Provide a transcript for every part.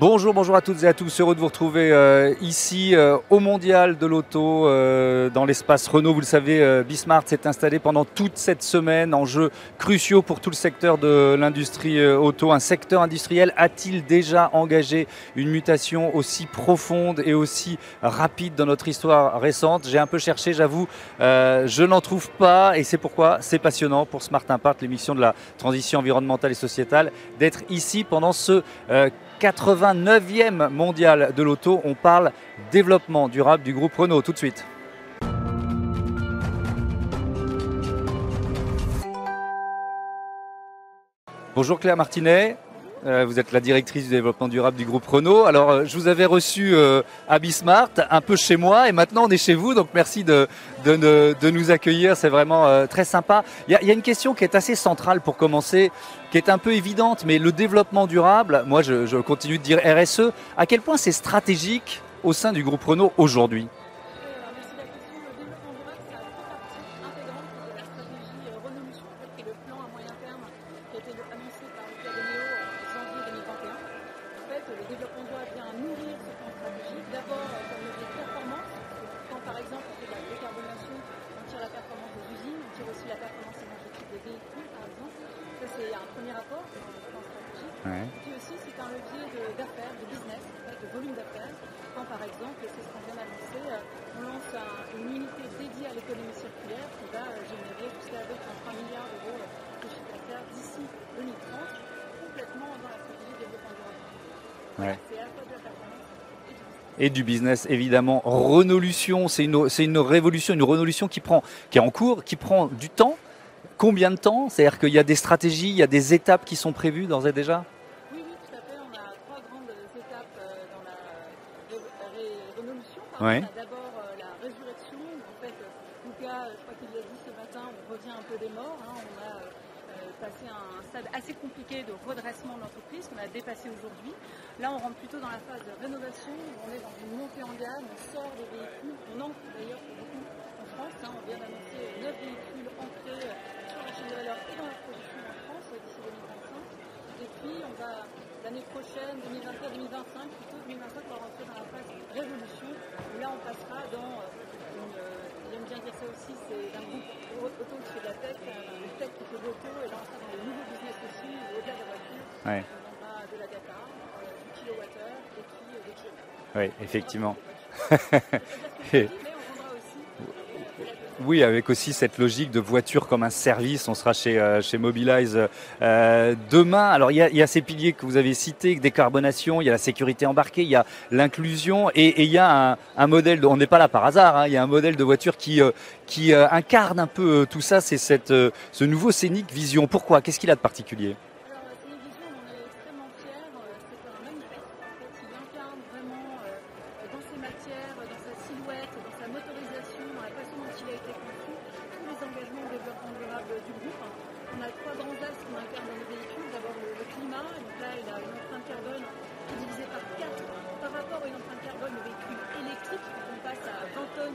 Bonjour, bonjour à toutes et à tous. Heureux de vous retrouver euh, ici euh, au Mondial de l'Auto, euh, dans l'espace Renault. Vous le savez, Bismart s'est installé pendant toute cette semaine. Enjeux cruciaux pour tout le secteur de l'industrie auto. Un secteur industriel a-t-il déjà engagé une mutation aussi profonde et aussi rapide dans notre histoire récente? J'ai un peu cherché, j'avoue, je n'en trouve pas et c'est pourquoi c'est passionnant pour Smart Impact, l'émission de la transition environnementale et sociétale, d'être ici pendant ce 89e mondial de l'auto. On parle développement durable du groupe Renault tout de suite. Bonjour Claire Martinet, vous êtes la directrice du développement durable du groupe Renault. Alors, euh, je vous avais reçu euh, à Bismart, un peu chez moi, et maintenant on est chez vous. Donc, merci de, de, nous accueillir. C'est vraiment très sympa. Il y, a, une question qui est assez centrale pour commencer, qui est un peu évidente, mais le développement durable, moi je continue de dire RSE, à quel point c'est stratégique au sein du groupe Renault aujourd'hui? Et du business évidemment. Renolution, c'est une, c'est une révolution, une renolution qui prend, qui est en cours, qui prend du temps. Combien de temps? C'est-à-dire qu'il y a des stratégies, il y a des étapes qui sont prévues d'ores et déjà? Oui, oui, tout à fait. On a trois grandes étapes euh, dans la renolution. Oui. d'abord euh, la résurrection. En fait, Lucas, je crois qu'il l'a dit ce matin, on revient un peu des morts. Hein. On a euh, passé un assez compliqué de redressement de l'entreprise qu'on a dépassé aujourd'hui. Là, on rentre plutôt dans la phase de rénovation, on est dans une montée en gamme, on sort des véhicules, on entre d'ailleurs beaucoup en France. Hein. on vient d'annoncer 9 véhicules entrés sur la chaîne de valeur et dans la production en France d'ici 2025. Et puis, on va l'année prochaine, 2024-2025, plutôt 2025, on va rentrer dans la phase révolution. Où là, on passera dans euh, une. Euh, j'aime bien dire ça aussi, c'est un groupe auto qui fait de la tech qui fait de l'auto, et là, on sera dans les nouveaux business aussi, au-delà de la Oui, effectivement. Oui, avec aussi cette logique de voiture comme un service. On sera chez, euh, Mobilize euh, demain. Alors, il y, a, ces piliers que vous avez cités, décarbonation, il y a la sécurité embarquée, il y a l'inclusion et, il y a un, modèle, on n'est pas là par hasard, hein, il y a un modèle de voiture qui, euh, incarne un peu tout ça, c'est ce nouveau scénic Vision. Pourquoi? Qu'est-ce qu'il a de particulier?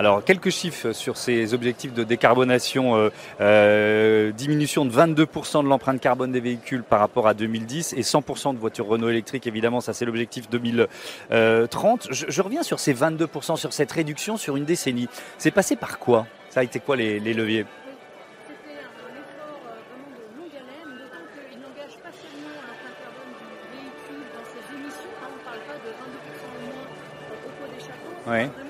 Alors, quelques chiffres sur ces objectifs de décarbonation. Euh, euh, diminution de 22% de l'empreinte carbone des véhicules par rapport à 2010 et 100% de voitures Renault électriques, évidemment, ça c'est l'objectif 2030. Je, reviens sur ces 22%, sur cette réduction sur une décennie. C'est passé par quoi? Ça a été quoi les, leviers? Oui.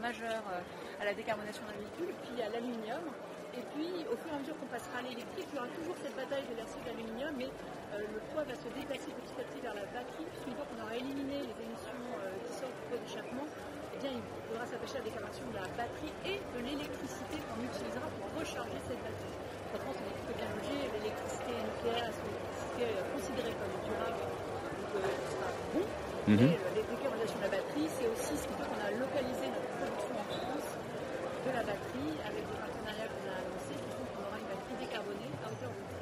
majeurs euh, à la décarbonation d'un véhicule. Puis a l'aluminium. Et puis, au fur et à mesure qu'on passera à l'électrique, il y aura toujours cette bataille de l'acier et l'aluminium, mais euh, le poids va se déplacer petit à petit vers la batterie. Puisqu'une fois qu'on aura éliminé les émissions euh, qui sortent du d'échappement, eh bien, il faudra s'attacher à la décarbonation de la batterie et de l'électricité qu'on utilisera pour recharger cette batterie. Autrement, c'est plutôt bien logé, l'électricité nucléaire, c'est une électricité euh, considérée comme durable, donc euh, ce sera bon. Mhm. Et euh, les décarbonation de la batterie, c'est aussi ce qui fait qu'on a localisé notre production en France de la batterie avec des partenariats qu'on a annoncés qui font qu'on aura une batterie décarbonée à hauteur de 35% en 2020.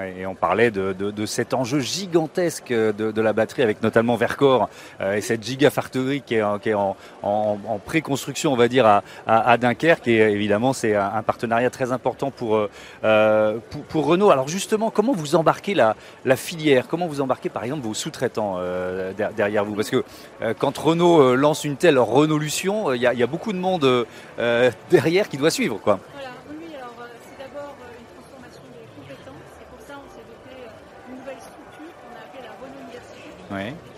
Et on parlait de, de- de cet enjeu gigantesque de, de la batterie avec notamment Vercor euh, et cette gigafactory qui est, qui est en, en- en pré-construction, on va dire, à, à- à Dunkerque. Et évidemment, c'est un, partenariat très important pour, euh, euh, pour, Renault. Alors justement, comment vous embarquez la, la filière? Comment vous embarquez, par exemple, vos sous-traitants euh, der- derrière vous? Parce que euh, quand Renault euh, lance une telle Renaulution, euh, il y, y a beaucoup de monde derrière qui doit suivre. quoi. Voilà, oui, oui, alors euh, c'est d'abord euh, une transformation des compétences. C'est pour ça qu'on s'est doté euh, d'une nouvelle structure qu'on a appelée la Renault Université.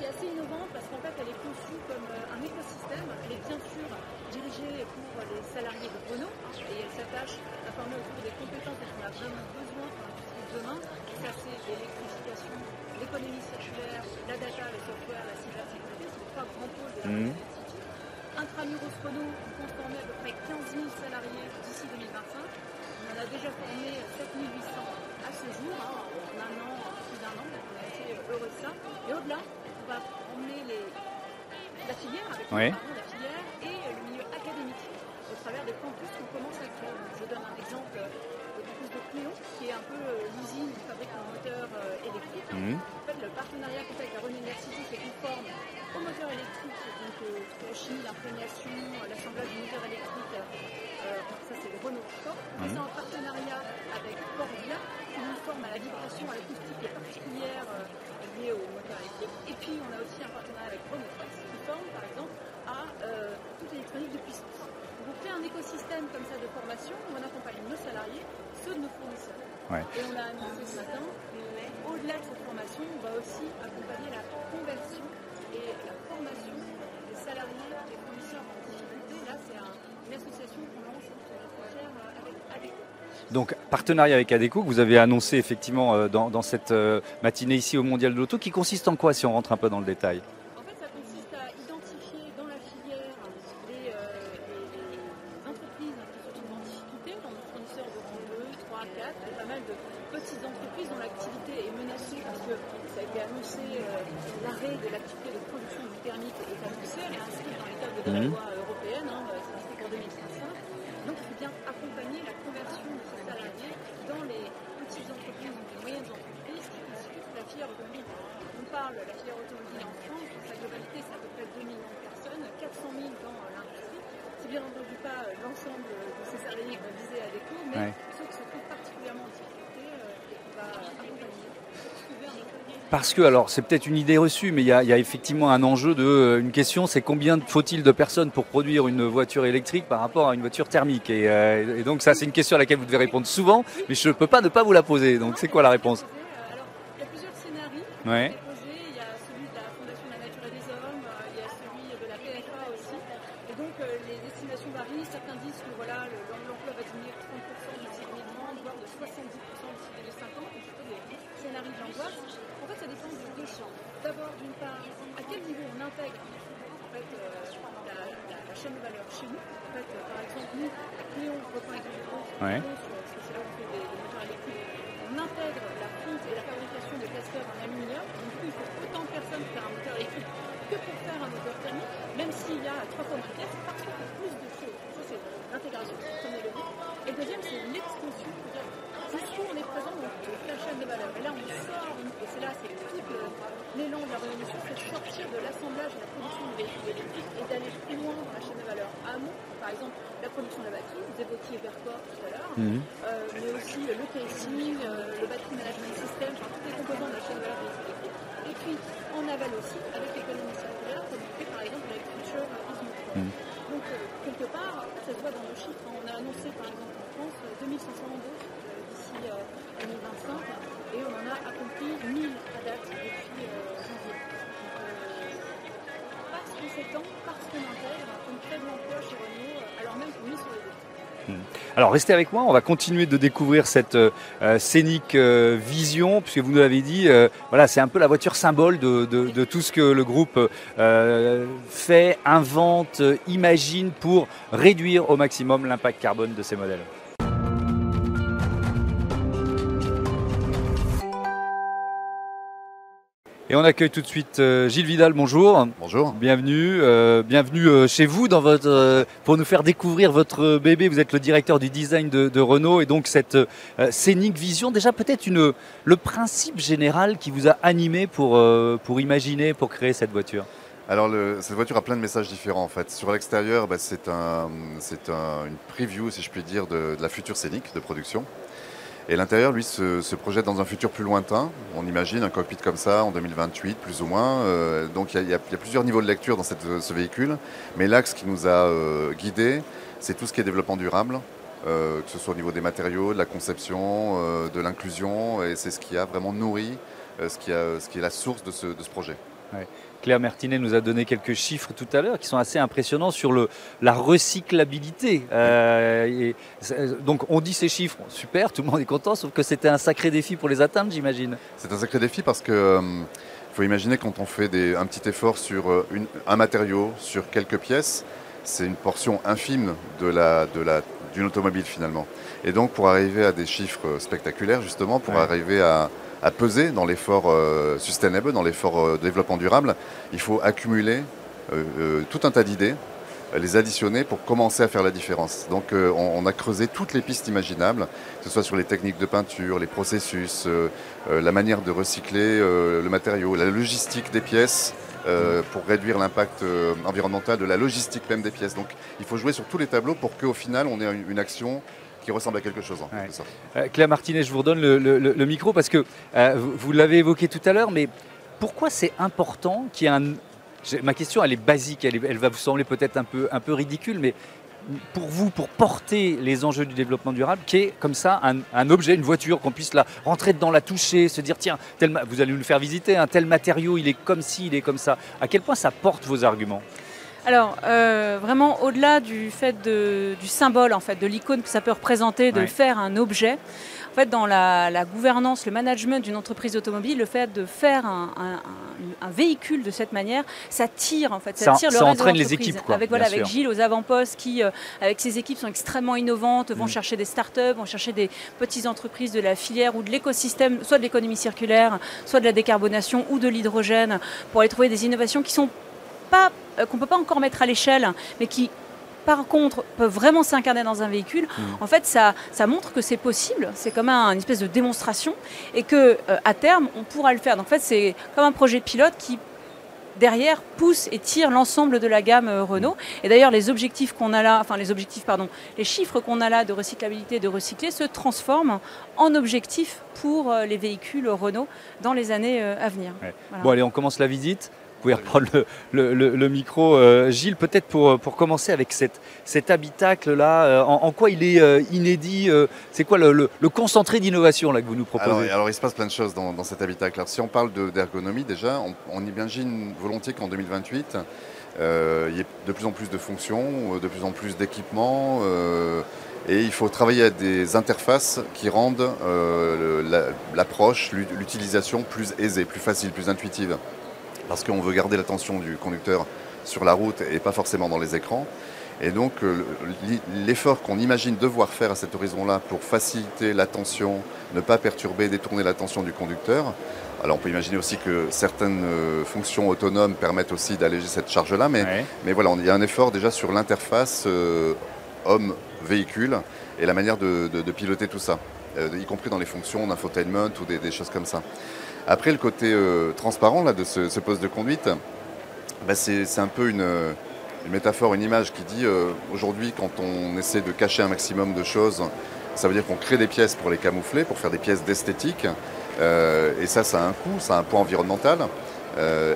Qui est un peu euh, l'usine qui fabrique un moteur euh, électrique. Mhm. En fait, le partenariat qu'on fait avec la Renault University, c'est qu'on forme au moteur électrique, donc euh, toute la chimie, l'imprégnation, l'assemblage du moteur électrique. ça, c'est le Renault Sport. On fait ça en partenariat avec Forvia, qui nous forme à la vibration, à l'acoustique et particulière liée au moteur électrique. Et puis, on a aussi un partenariat avec Renault qui forme, par exemple, à toute l'électronique de puissance. Donc, on crée un écosystème comme ça de formation où on accompagne nos salariés, de nos fournisseurs. Ouais. Et on a annoncé ce matin, mais au-delà de cette formation, on va aussi accompagner la conversion et la formation des salariés, des fournisseurs en difficulté. Là, c'est un- une association qu'on lance euh, avec ADECO. Donc, partenariat avec ADECO que vous avez annoncé effectivement euh, dans, dans cette euh, matinée ici au Mondial de l'Auto, qui consiste en quoi si on rentre un peu dans le détail? 2, 3, 4, et pas mal de petites entreprises dont l'activité est menacée parce que ça a été annoncé, euh, l'arrêt de l'activité de production du thermique est annoncé, elle est inscrite dans les tables de la Mhm. loi européenne, hein, euh, c'est inscrit pour 2035. Donc il faut bien accompagner la conversion de ces salariés dans les petites entreprises ou les moyennes entreprises qui constituent la filière automobile. On parle de la filière automobile en France, dans sa globalité c'est à peu près 2 millions de personnes, 400 000 dans l'industrie. C'est bien entendu pas euh, l'ensemble de ces salariés qu'on disait à l'écho, mais Ouais. ceux qui se trouvent particulièrement en difficulté euh, et qu'on va accompagner pour trouver un emploi. Parce que, alors, c'est peut-être une idée reçue, mais il y a, il y a effectivement un enjeu de. euh, une question, c'est combien faut-il de personnes pour produire une voiture électrique par rapport à une voiture thermique et, euh, et donc, ça, c'est une question à laquelle vous devez répondre souvent, mais je ne peux pas ne pas vous la poser. Donc, c'est quoi la réponse? Alors, il y a plusieurs scénarios Ouais. déposés. Il y a celui de la Fondation de la Nature et des Hommes, euh, il y a celui de la PFA aussi. Et donc, euh, les estimations varient. Certains disent que voilà, le- l'emploi va diminuer de 30% d'ici 2030, voire de 70% d'ici 2050. Donc, c'est plutôt des En fait, ça dépend de deux champs. D'abord, d'une part, à quel niveau on intègre en fait, euh, la, la- la chaîne de valeur chez nous. En fait, euh, par exemple, nous, à Cléon, on reprend avec le gros, Ouais. parce que c'est là où on fait des, des moteurs électriques. On intègre la fonte et la fabrication de casteurs en aluminium. Donc, du coup, il faut autant de personnes pour faire un moteur électrique que pour faire un moteur thermique, même s'il y a trois fois moins de pièces, parce qu'on fait plus de choses. Ça, c'est l'intégration, premier levier. Et le deuxième, c'est l'extension. On est présent dans toute la chaîne de valeur. Et là, on sort, et c'est là, c'est toute le- l'élan de la révolution, c'est de sortir de l'assemblage et la production de véhicules électriques et d'aller plus loin dans la chaîne de valeur. Amont, par exemple, la production de la batterie, vous évoquiez Vercor tout à l'heure, Mhm. euh, mais aussi euh, le casing, euh, le battery management system, enfin, tous les composants de la chaîne de valeur des véhicules électriques. Et puis, en aval aussi, avec l'économie circulaire, comme on fait par exemple avec Future Ismo. Mhm. Donc, euh, quelque part, ça se voit dans nos chiffres. On a annoncé par exemple en France euh, 2500 embauches euh, d'ici 2025 et on en a accompli 1000 à date depuis janvier. Donc, parce qu'on s'étend, parce qu'on intègre, on crée de l'emploi chez Renault, alors restez avec moi, on va continuer de découvrir cette euh, euh, scénique vision, puisque vous nous l'avez dit, voilà, c'est un peu la voiture symbole de, tout ce que le groupe fait, invente, imagine pour réduire au maximum l'impact carbone de ces modèles. Et on accueille tout de suite euh, Gilles Vidal, bonjour. Bonjour. Bienvenue, euh, bienvenue euh, chez vous dans votre, euh, pour nous faire découvrir votre bébé. Vous êtes le directeur du design de, de Renault et donc cette euh, scénique vision. Déjà peut-être une, le principe général qui vous a animé pour, pour imaginer, pour créer cette voiture. Alors le- cette voiture a plein de messages différents en fait. Sur l'extérieur, bah, c'est un, un- une preview, si je puis dire, de, de la future scénique de production. Et l'intérieur, lui, se, se projette dans un futur plus lointain. On imagine un cockpit comme ça en 2028, plus ou moins. Euh, donc il y, y a plusieurs niveaux de lecture dans cette- ce véhicule. Mais l'axe qui nous a euh, guidés, c'est tout ce qui est développement durable, euh, que ce soit au niveau des matériaux, de la conception, euh, de l'inclusion. Et c'est ce qui a vraiment nourri euh, ce, qui a- ce qui est la source de ce- de ce projet. Claire Mertinet nous a donné quelques chiffres tout à l'heure qui sont assez impressionnants sur le, la recyclabilité. Euh, et donc on dit ces chiffres, super, tout le monde est content, sauf que c'était un sacré défi pour les atteindre, j'imagine. C'est un sacré défi parce que euh, faut imaginer quand on fait des- un petit effort sur euh, une- un matériau, sur quelques pièces, c'est une portion infime de la, de la, d'une automobile finalement. Et donc pour arriver à des chiffres spectaculaires justement, pour Ouais. arriver à, à peser dans l'effort euh, sustainable, dans l'effort euh, de développement durable, il faut accumuler euh, euh, tout un tas d'idées, les additionner pour commencer à faire la différence. Donc on, a creusé toutes les pistes imaginables, que ce soit sur les techniques de peinture, les processus, la manière de recycler le matériau, la logistique des pièces. pour réduire l'impact environnemental de la logistique même des pièces. Donc il faut jouer sur tous les tableaux pour qu'au final on ait une action qui ressemble à quelque chose en Ouais. Euh, Claire Martinet, je vous redonne le, le- le- le micro parce que euh, vous, vous l'avez évoqué tout à l'heure, mais pourquoi c'est important qu'il y ait un... Ma question, elle est basique, elle, est- elle va vous sembler peut-être un peu, un peu ridicule, mais pour vous, pour porter les enjeux du développement durable, qui est comme ça un, un objet, une voiture, qu'on puisse la rentrer dedans, la toucher, se dire tiens, tel ma- vous allez nous le faire visiter, un tel matériau, il est comme ci, il est comme ça. À quel point ça porte vos arguments? Alors, euh, vraiment, au-delà du fait de- du symbole, en fait, de l'icône que ça peut représenter, de Ouais. le faire un objet, en fait, dans la, la gouvernance, le management d'une entreprise automobile, le fait de faire un, un- un- un véhicule de cette manière, ça tire, en fait, ça, Ça- tire le ça de entraîne les l'entreprise. équipes, quoi, Avec, voilà, avec sûr. Gilles aux avant-postes qui, euh, avec ses équipes, sont extrêmement innovantes, vont Mm. chercher des startups, vont chercher des petites entreprises de la filière ou de l'écosystème, soit de l'économie circulaire, soit de la décarbonation ou de l'hydrogène, pour aller trouver des innovations qui sont pas euh, qu'on peut pas encore mettre à l'échelle, mais qui par contre peuvent vraiment s'incarner dans un véhicule. Mhm. En fait, ça, ça montre que c'est possible. C'est comme un- une espèce de démonstration et que euh, à terme on pourra le faire. Donc en fait, c'est comme un projet pilote qui derrière pousse et tire l'ensemble de la gamme euh, Renault. Et d'ailleurs, les objectifs qu'on a là, enfin les objectifs, pardon, les chiffres qu'on a là de recyclabilité, de recycler, se transforment en objectifs pour euh, les véhicules Renault dans les années à venir. Ouais. Voilà. Bon, allez, on commence la visite. Pouvez reprendre le, micro. Euh, Gilles, peut-être pour, pour commencer avec cet habitacle-là, euh, en, quoi il est euh, inédit euh, C'est quoi le, concentré d'innovation là, que vous nous proposez Alors, alors, il se passe plein de choses dans, dans cet habitacle. Si on parle de- d'ergonomie déjà, on, imagine volontiers qu'en 2028, euh, il y ait de plus en plus de fonctions, euh, de plus en plus d'équipements. euh, et il faut travailler à des interfaces qui rendent euh, l'approche, l'ut- l'utilisation plus aisée, plus facile, plus intuitive. Parce qu'on veut garder l'attention du conducteur sur la route et pas forcément dans les écrans. Et donc euh, l'effort qu'on imagine devoir faire à cet horizon-là pour faciliter l'attention, ne pas perturber, détourner l'attention du conducteur. Alors on peut imaginer aussi que certaines euh, fonctions autonomes permettent aussi d'alléger cette charge-là, mais, Ouais. mais voilà, il y a un effort déjà sur l'interface euh, homme-véhicule et la manière de, de- de piloter tout ça, euh, y compris dans les fonctions d'infotainment ou des, des choses comme ça. Après, le côté euh, transparent là, de ce, poste de conduite, bah, c'est un peu une, métaphore, une image qui dit euh, aujourd'hui, quand on essaie de cacher un maximum de choses, ça veut dire qu'on crée des pièces pour les camoufler, pour faire des pièces d'esthétique. Euh, et ça, ça a un coût, ça a un poids environnemental.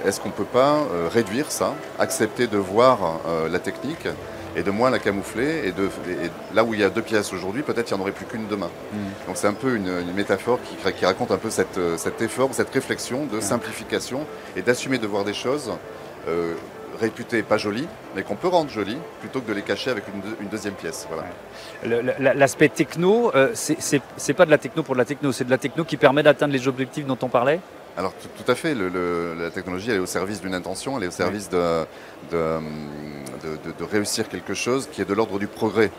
Est-ce qu'on ne peut pas réduire ça, accepter de voir la technique et de moins la camoufler. Et, de, là où il y a deux pièces aujourd'hui, peut-être il n'y en aurait plus qu'une demain. Hmm. Donc c'est un peu une, métaphore qui, qui, raconte un peu cette, cet effort, cette réflexion de simplification et d'assumer de voir des choses euh, réputées pas jolies, mais qu'on peut rendre jolies, plutôt que de les cacher avec une, deuxième pièce. Voilà. L'aspect techno, euh, c'est pas de la techno pour de la techno, c'est de la techno qui permet d'atteindre les objectifs dont on parlait? Alors tout, à fait, la technologie elle est au service d'une intention, elle est au service de, de, réussir quelque chose qui est de l'ordre du progrès.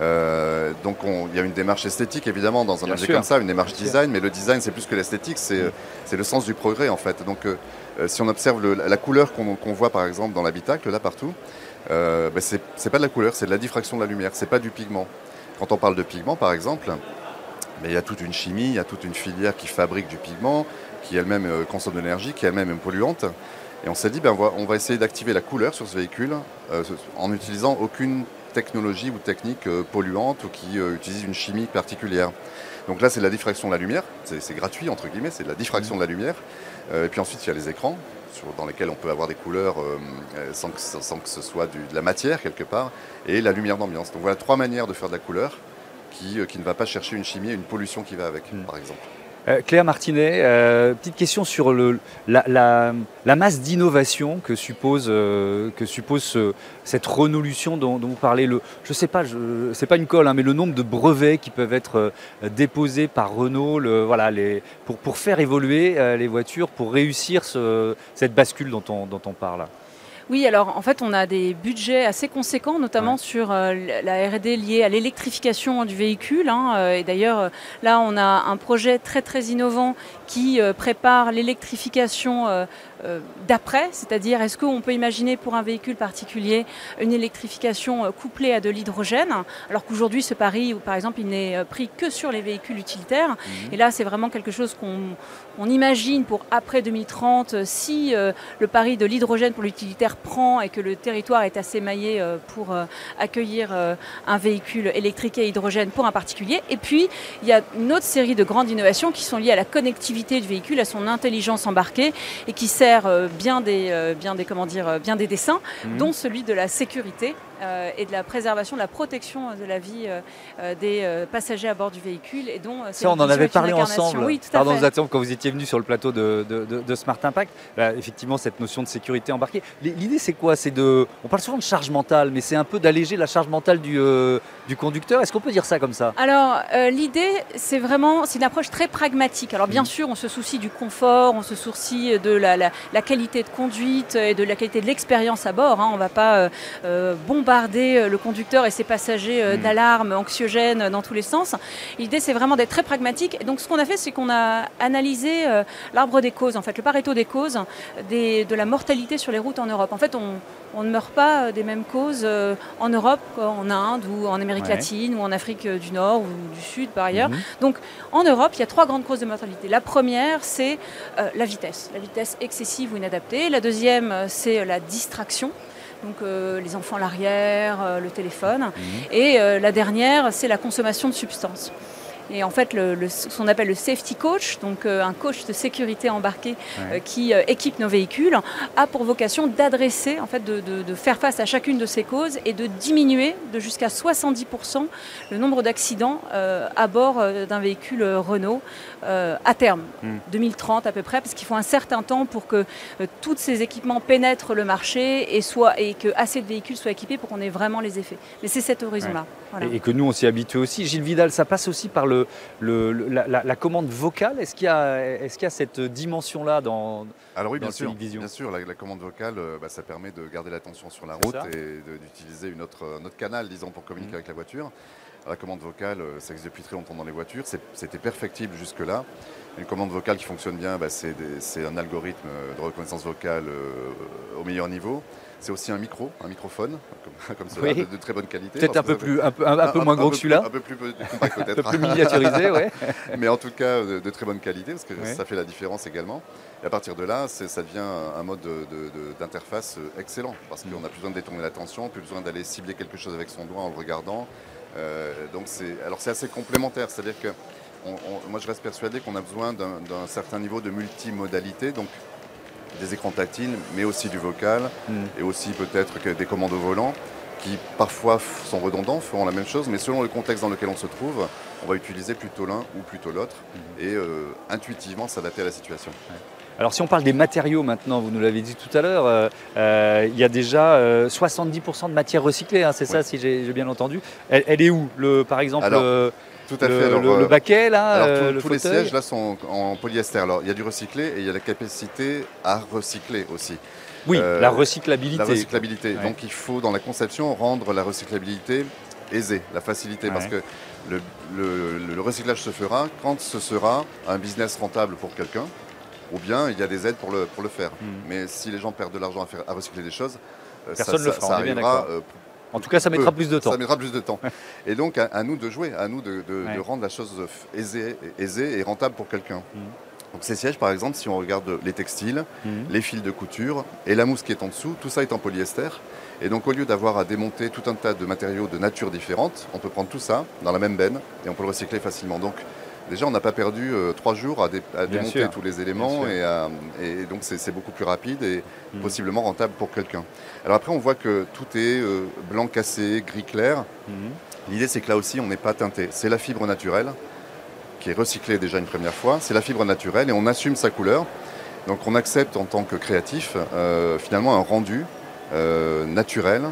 Euh, donc il y a une démarche esthétique évidemment dans un objet comme ça, une démarche design, mais le design c'est plus que l'esthétique, c'est le sens du progrès en fait. Donc euh, euh, si on observe la couleur qu'on voit par exemple dans l'habitacle là partout, ben, c'est pas de la couleur, c'est de la diffraction de la lumière, c'est pas du pigment. Quand on parle de pigment par exemple, ben, il y a toute une chimie, il y a toute une filière qui fabrique du pigment, qui elle-même euh, consomme de l'énergie, qui elle-même est polluante. Et on s'est dit, ben, on, va, essayer d'activer la couleur sur ce véhicule euh, en n'utilisant aucune technologie ou technique euh, polluante ou qui utilise une chimie particulière. Donc là, c'est la diffraction de la lumière. C'est gratuit, entre guillemets, c'est de la diffraction de la lumière. et puis ensuite, il y a les écrans dans lesquels on peut avoir des couleurs sans, que, ce soit de la matière quelque part, et la lumière d'ambiance. Donc voilà trois manières de faire de la couleur qui, ne va pas chercher une chimie et une pollution qui va avec, hmm. par exemple. Euh, Claire Martinet, euh, petite question sur la, masse d'innovation que suppose, euh, que suppose cette renolution dont, vous parlez. Le, je ne sais pas, ce n'est pas une colle, hein, mais le nombre de brevets qui peuvent être déposés par Renault voilà, pour, faire évoluer les voitures, pour réussir cette bascule dont on, dont on parle. Oui, alors en fait, on a des budgets assez conséquents, notamment sur euh, la RD liée à l'électrification du véhicule. Hein, euh, et d'ailleurs, euh, là, on a un projet très très innovant qui prépare l'électrification d'après, c'est-à-dire est-ce qu'on peut imaginer pour un véhicule particulier une électrification couplée à de l'hydrogène, alors qu'aujourd'hui ce pari, par exemple, il n'est pris que sur les véhicules utilitaires. Mhm. Et là, c'est vraiment quelque chose qu'on imagine pour après 2030, si le pari de l'hydrogène pour l'utilitaire prend et que le territoire est assez maillé euh, pour euh, accueillir euh, un véhicule électrique et hydrogène pour un particulier. Et puis, il y a une autre série de grandes innovations qui sont liées à la connectivité du véhicule, à son intelligence embarquée et qui sert bien des, bien des, comment dire, bien des dessins, mhm. dont celui de la sécurité. Et de la préservation, de la protection de la vie des passagers à bord du véhicule. Et dont, Ça, on en avait parlé ensemble. Oui, tout à Pardon, fait. quand vous étiez venu sur le plateau de, de, Smart Impact. effectivement, cette notion de sécurité embarquée. L'idée, c'est quoi? C'est de. On parle souvent de charge mentale, mais c'est un peu d'alléger la charge mentale du, euh, du conducteur. Est-ce qu'on peut dire ça comme ça? Alors, euh, l'idée, c'est vraiment, c'est une approche très pragmatique. Alors, bien mmh. sûr, on se soucie du confort, on se soucie de la, la, qualité de conduite et de la qualité de l'expérience à bord. Hein. On ne va pas euh, bombarder le conducteur et ses passagers mmh. d'alarmes anxiogènes dans tous les sens. L'idée, c'est vraiment d'être très pragmatique. Et donc, ce qu'on a fait, c'est qu'on a analysé l'arbre des causes, en fait, le pareto des causes des, de la mortalité sur les routes en Europe. En fait, on, ne meurt pas euh, des mêmes causes euh, en Europe qu'en Inde ou en Amérique latine ou en Afrique euh, du Nord ou du Sud par ailleurs. Mhm. Donc en Europe, il y a trois grandes causes de mortalité. La première, c'est la vitesse, la vitesse excessive ou inadaptée. La deuxième, c'est la distraction donc les enfants à l'arrière, le téléphone. Mhm. Et la dernière, c'est la consommation de substances. Et en fait, le, ce qu'on appelle le safety coach, donc euh, un coach de sécurité embarqué euh, qui euh, équipe nos véhicules, a pour vocation d'adresser, en fait, de, faire face à chacune de ces causes et de diminuer de jusqu'à 70% le nombre d'accidents à bord d'un véhicule Renault à terme, 2030 hmm. à peu près, parce qu'il faut un certain temps pour que tous ces équipements pénètrent le marché et, soit, et que assez de véhicules soient équipés pour qu'on ait vraiment les effets. Mais c'est cet horizon-là. Et, que nous, on s'y habitue aussi. Gilles Vidal, ça passe aussi par le, la, commande vocale. Est-ce qu'il y, est y, a cette dimension-là dans Alors oui, bien, sûr, bien sûr. La, commande vocale, euh, bah, ça permet de garder l'attention sur la route et d'utiliser une autre, canal, disons, pour communiquer mmh. avec la voiture. La commande vocale, ça existe depuis très longtemps dans les voitures. C'était perfectible jusque-là. Une commande vocale qui fonctionne bien, bah, c'est un algorithme de reconnaissance vocale au meilleur niveau. C'est aussi un micro, un microphone, comme, cela, de, très bonne qualité. Peut-être un, peu plus, un, peu, un, peu moins gros que celui-là. Un peu plus compact peut-être. un peu plus miniaturisé, oui. Mais en tout cas, de, très bonne qualité, parce que ça fait la différence également. Et à partir de là, ça devient un mode d'interface excellent, parce qu'on n'a plus besoin de détourner l'attention, plus besoin d'aller cibler quelque chose avec son doigt en le regardant. Euh, donc alors c'est assez complémentaire, c'est-à-dire que moi je reste persuadé qu'on a besoin d'un certain niveau de multimodalité. Donc des écrans tactiles, mais aussi du vocal, mm. et aussi peut-être des commandes au volant, qui parfois sont redondants, feront la même chose, mais selon le contexte dans lequel on se trouve, on va utiliser plutôt l'un ou plutôt l'autre, mm. et euh, intuitivement s'adapter à la situation. Alors si on parle des matériaux maintenant, vous nous l'avez dit tout à l'heure, euh, euh, il y a déjà 70% de matière recyclée, hein, c'est ça si j'ai bien entendu. Elle, est où le, Par exemple tout à le, fait. le, euh, baquet, là euh, Tous les sièges, là, sont en polyester. Alors, il y a du recyclé et il y a la capacité à recycler aussi. Oui, euh, la recyclabilité. La recyclabilité. Donc, il faut, dans la conception, rendre la recyclabilité aisée, la facilité, parce que le, recyclage se fera quand ce sera un business rentable pour quelqu'un, ou bien il y a des aides pour le, pour le faire. Hmm. Mais si les gens perdent de l'argent à, recycler des choses, Personne ça, le fera, ça arrivera en tout cas, ça mettra plus de temps. Ça mettra plus de temps. Et donc, à, nous de jouer, à nous de, rendre la chose aisée, aisée et rentable pour quelqu'un. Mhm. Donc ces sièges, par exemple, si on regarde les textiles, mhm. les fils de couture et la mousse qui est en dessous, tout ça est en polyester. Et donc au lieu d'avoir à démonter tout un tas de matériaux de nature différente, on peut prendre tout ça dans la même benne et on peut le recycler facilement. Donc déjà, on n'a pas perdu euh, trois jours à, démonter tous les éléments et, donc c'est beaucoup plus rapide et mhm. possiblement rentable pour quelqu'un. Alors après, on voit que tout est euh, blanc cassé, gris clair. Mhm. L'idée, c'est que là aussi, on n'est pas teinté. C'est la fibre naturelle qui est recyclée déjà une première fois. C'est la fibre naturelle et on assume sa couleur. Donc on accepte en tant que créatif euh, finalement un rendu euh, naturel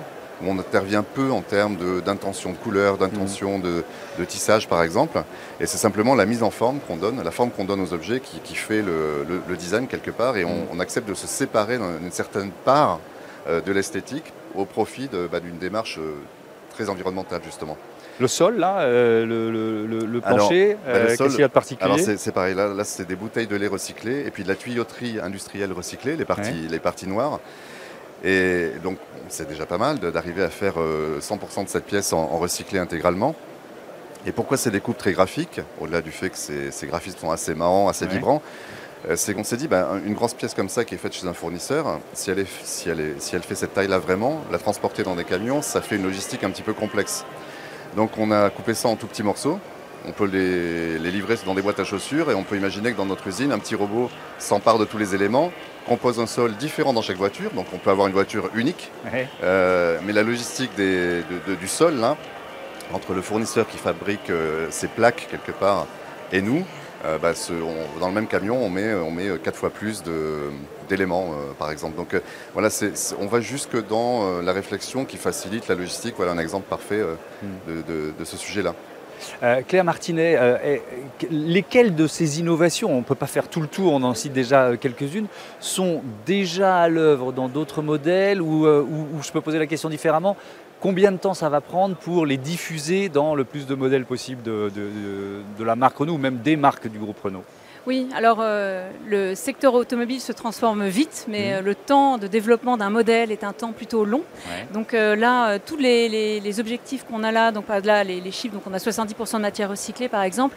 où on intervient peu en termes d'intention de, couleur, d'intention mhm. de, tissage par exemple. Et c'est simplement la mise en forme qu'on donne, la forme qu'on donne aux objets qui, fait le, design quelque part. Et on, on accepte de se séparer d'une certaine part euh, de l'esthétique au profit bah, d'une démarche euh, très environnementale justement. Le sol, là, euh, le, plancher, bah, qu'est-ce qu'il y a de particulier Alors c'est pareil, là, là c'est des bouteilles de lait recyclées et puis de la tuyauterie industrielle recyclée, les parties, les parties noires. Et donc c'est déjà pas mal d'arriver à faire 100% de cette pièce en, recyclé intégralement. Et pourquoi c'est des coupes très graphiques, au-delà du fait que ces, graphismes sont assez marrants, assez vibrants euh, c'est qu'on s'est dit, ben, une grosse pièce comme ça qui est faite chez un fournisseur, si elle, si elle, si elle fait cette taille-là vraiment, la transporter dans des camions, ça fait une logistique un petit peu complexe. Donc on a coupé ça en tout petits morceaux. On peut les, livrer dans des boîtes à chaussures et on peut imaginer que dans notre usine, un petit robot s'empare de tous les éléments, compose un sol différent dans chaque voiture. Donc on peut avoir une voiture unique. Euh, mais la logistique du sol, là, entre le fournisseur qui fabrique euh, ses plaques quelque part et nous, euh, bah, dans le même camion, on met, on met quatre fois plus d'éléments, euh, par exemple. Donc euh, voilà, on va jusque dans la réflexion qui facilite la logistique. Voilà un exemple parfait hmm. de, ce sujet-là. Claire Martinet, lesquelles de ces innovations, on ne peut pas faire tout le tour, on en cite déjà quelques-unes, sont déjà à l'œuvre dans d'autres modèles ou, je peux poser la question différemment, Combien de temps ça va prendre pour les diffuser dans le plus de modèles possible de, la marque Renault ou même des marques du groupe Renault? Oui, alors euh, le secteur automobile se transforme vite, mais mmh. euh, le temps de développement d'un modèle est un temps plutôt long. Donc euh, là, tous les, objectifs qu'on a là, donc là les, les chiffres, donc on a 70% de matière recyclée par exemple,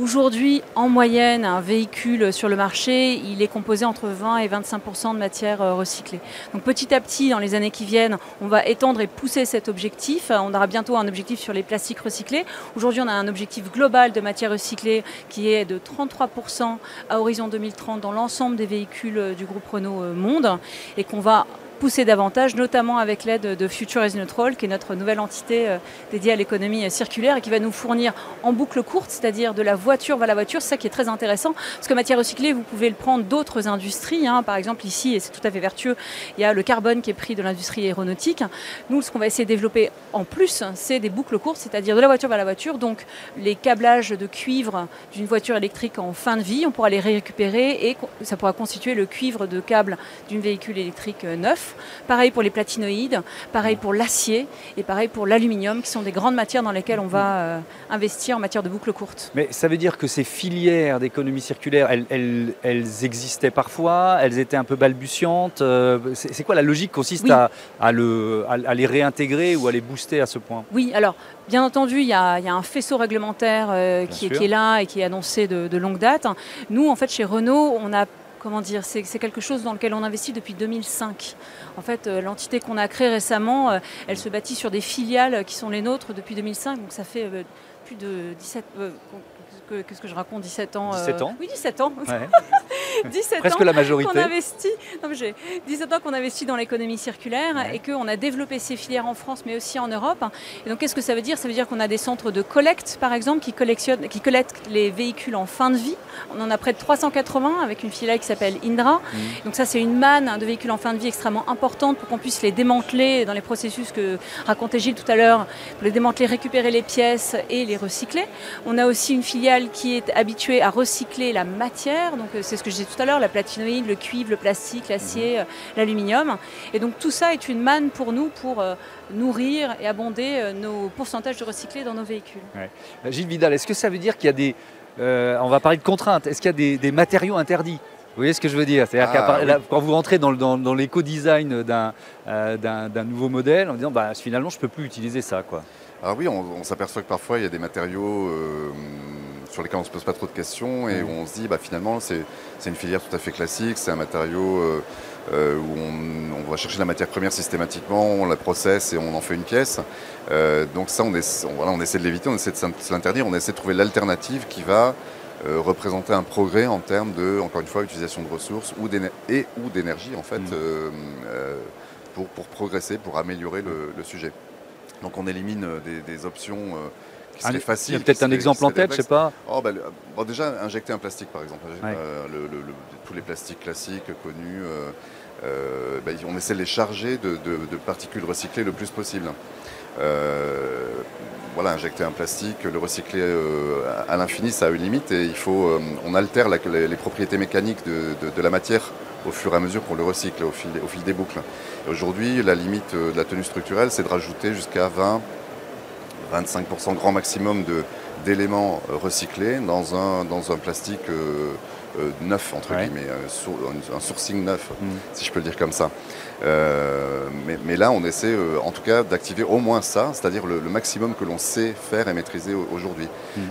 Aujourd'hui, en moyenne, un véhicule sur le marché, il est composé entre 20 et 25% de matière euh, recyclée. Donc petit à petit, dans les années qui viennent, on va étendre et pousser cet objectif. On aura bientôt un objectif sur les plastiques recyclés. Aujourd'hui, on a un objectif global de matière recyclée qui est de 33% à horizon 2030 dans l'ensemble des véhicules euh, du groupe Renault euh, Monde et qu'on va pousser davantage, notamment avec l'aide de Future is Neutral, qui est notre nouvelle entité euh, dédiée à l'économie euh, circulaire et qui va nous fournir en boucle courte, c'est-à-dire de la voiture vers la voiture. C'est ça qui est très intéressant, parce que matière recyclée, vous pouvez le prendre d'autres industries. Hein. Par exemple, ici, et c'est tout à fait vertueux, il y a le carbone qui est pris de l'industrie aéronautique. Nous, ce qu'on va essayer de développer en plus, c'est des boucles courtes, c'est-à-dire de la voiture vers la voiture. Donc, les câblages de cuivre d'une voiture électrique en fin de vie, on pourra les récupérer et ça pourra constituer le cuivre de câble d'une véhicule électrique euh, neuf. Pareil pour les platinoïdes, pareil pour l'acier et pareil pour l'aluminium, qui sont des grandes matières dans lesquelles on va euh, investir en matière de boucle courte. Mais ça veut dire que ces filières d'économie circulaire, elles, existaient parfois, elles étaient un peu balbutiantes. Euh, c'est quoi la logique consiste à, le, à, les réintégrer ou à les booster à ce point? Oui, alors bien entendu, il y, a, un faisceau réglementaire euh, qui, est là et qui est annoncé de, de longue date. Nous, en fait, chez Renault, on a comment dire, c'est quelque chose dans lequel on investit depuis 2005. En fait, euh, l'entité qu'on a créée récemment, euh, elle se bâtit sur des filiales qui sont les nôtres depuis 2005, donc ça fait euh, plus de 17, qu'est-ce que je raconte 17 ans 17 ans Oui, 17 ans. 17 Presque ans la majorité. Qu'on investit, non, 17 ans qu'on investit dans l'économie circulaire et qu'on a développé ces filières en France, mais aussi en Europe. Et donc, qu'est-ce que ça veut dire? Ça veut dire qu'on a des centres de collecte, par exemple, qui, collectionnent, qui collectent les véhicules en fin de vie. On en a près de 380 avec une filiale qui s'appelle Indra. Mmh. Donc, ça, c'est une manne de véhicules en fin de vie extrêmement importante pour qu'on puisse les démanteler dans les processus que racontait Gilles tout à l'heure, pour les démanteler, récupérer les pièces et les recycler. On a aussi une filiale qui est habituée à recycler la matière. Donc, euh, c'est ce que disais tout à l'heure, la platinoïde, le cuivre, le plastique, l'acier, mhm. euh, l'aluminium. Et donc tout ça est une manne pour nous pour euh, nourrir et abonder euh, nos pourcentages de recyclés dans nos véhicules. Gilles Vidal, est-ce que ça veut dire qu'il y a des... on va parler de contraintes. Est-ce qu'il y a des, matériaux interdits? Vous voyez ce que je veux dire? C'est-à-dire ah, quand vous rentrez dans, dans, l'éco-design d'un nouveau modèle, en disant bah, finalement je ne peux plus utiliser ça. Quoi. Alors oui, on, s'aperçoit que parfois il y a des matériaux sur lesquels on ne se pose pas trop de questions et où on se dit bah, finalement c'est une filière tout à fait classique, c'est un matériau euh, euh, où on, va chercher la matière première systématiquement, on la processe et on en fait une pièce. Euh, donc ça on, voilà, on essaie de l'éviter, on essaie de l'interdire, on essaie de trouver l'alternative qui va représenter un progrès en termes de, encore une fois, utilisation de ressources ou et ou d'énergie en fait, mm. pour, pour, progresser, pour améliorer le, sujet. Donc on élimine des, options il y a peut-être un exemple en tête, je sais pas. Oh, bah, déjà, injecter un plastique, par exemple. Euh, tous les plastiques classiques connus, euh, euh, bah, on essaie de les charger de, particules recyclées le plus possible. voilà, injecter un plastique, le recycler à l'infini, ça a une limite et il faut, on altère les, propriétés mécaniques de, la matière au fur et à mesure qu'on le recycle, au fil, au fil des boucles. Aujourd'hui, la limite de la tenue structurelle, c'est de rajouter jusqu'à 20 25% grand maximum d'éléments euh, recyclés dans un, dans un plastique euh, euh, neuf, entre guillemets, un, sourcing neuf, mm. si je peux le dire comme ça. mais, là, on essaie en tout cas d'activer au moins ça, c'est-à-dire le, maximum que l'on sait faire et maîtriser aujourd'hui. Mm.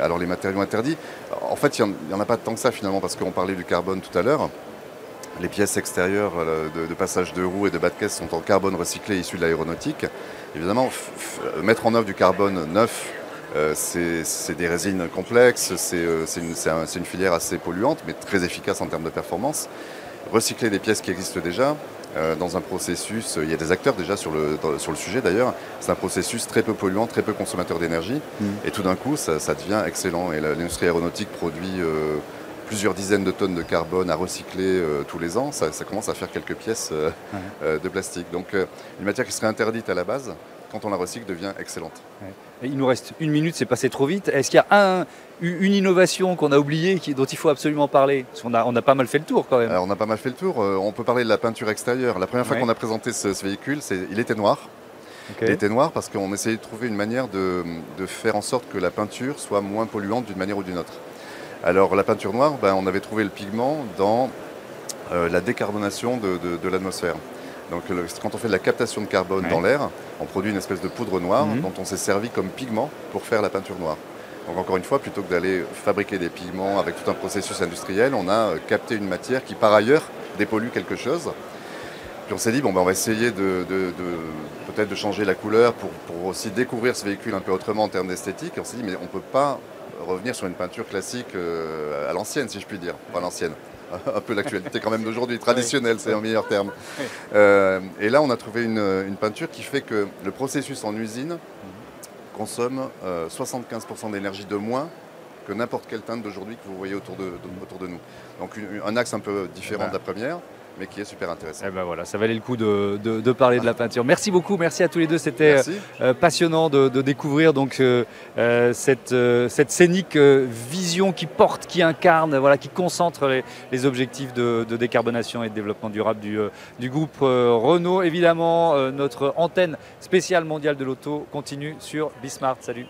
alors les matériaux interdits, en fait, il n'y en, a pas tant que ça finalement, parce qu'on parlait du carbone tout à l'heure. Les pièces extérieures de, de, passage de roues et de bas de caisse sont en carbone recyclé issu de l'aéronautique. Évidemment, mettre en œuvre du carbone neuf, euh, c'est des résines complexes, euh, c'est une, filière assez polluante, mais très efficace en termes de performance. Recycler des pièces qui existent déjà, euh, dans un processus, il y a des acteurs déjà sur le, sur le sujet d'ailleurs, c'est un processus très peu polluant, très peu consommateur d'énergie, mm. et tout d'un coup, ça, devient excellent. Et l'industrie aéronautique produit plusieurs dizaines de tonnes de carbone à recycler tous les ans, ça, commence à faire quelques pièces de plastique. Donc une matière qui serait interdite à la base, quand on la recycle, devient excellente. Il nous reste une minute, c'est passé trop vite. Est-ce qu'il y a une innovation qu'on a oubliée, dont il faut absolument parler? Parce qu'on a, on a pas mal fait le tour quand même. on a pas mal fait le tour. Euh, on peut parler de la peinture extérieure. La première fois qu'on a présenté ce, véhicule, il était noir. Il était noir parce qu'on essayait de trouver une manière de, faire en sorte que la peinture soit moins polluante d'une manière ou d'une autre. Alors la peinture noire, ben, on avait trouvé le pigment dans euh, la décarbonation de l'atmosphère. Donc quand on fait de la captation de carbone dans l'air, on produit une espèce de poudre noire mhm. dont on s'est servi comme pigment pour faire la peinture noire. Donc encore une fois, plutôt que d'aller fabriquer des pigments avec tout un processus industriel, on a euh, capté une matière qui par ailleurs dépollue quelque chose. Puis on s'est dit, bon, ben, on va essayer de, peut-être de changer la couleur pour, aussi découvrir ce véhicule un peu autrement en termes d'esthétique. on s'est dit, mais on ne peut pas revenir sur une peinture classique euh, à l'ancienne, si je puis dire. Pas l'ancienne, un peu l'actualité quand même d'aujourd'hui, traditionnelle, c'est un meilleur terme. Euh, et là, on a trouvé une, peinture qui fait que le processus en usine consomme 75% euh, d'énergie de moins que n'importe quelle teinte d'aujourd'hui que vous voyez autour de, autour de nous. Donc un axe un peu différent de la première, mais qui est super intéressant. Eh ben voilà, ça valait le coup de, de- de parler de la peinture. Merci beaucoup, merci à tous les deux. C'était Merci. euh, passionnant de, de découvrir donc euh, euh, cette, euh, cette scénique euh, vision qui porte, qui incarne, voilà, qui concentre les, les objectifs de, de décarbonation et de développement durable du, euh, du groupe euh, Renault. Évidemment, euh, notre antenne spéciale mondiale de l'auto continue sur Bismart. Salut.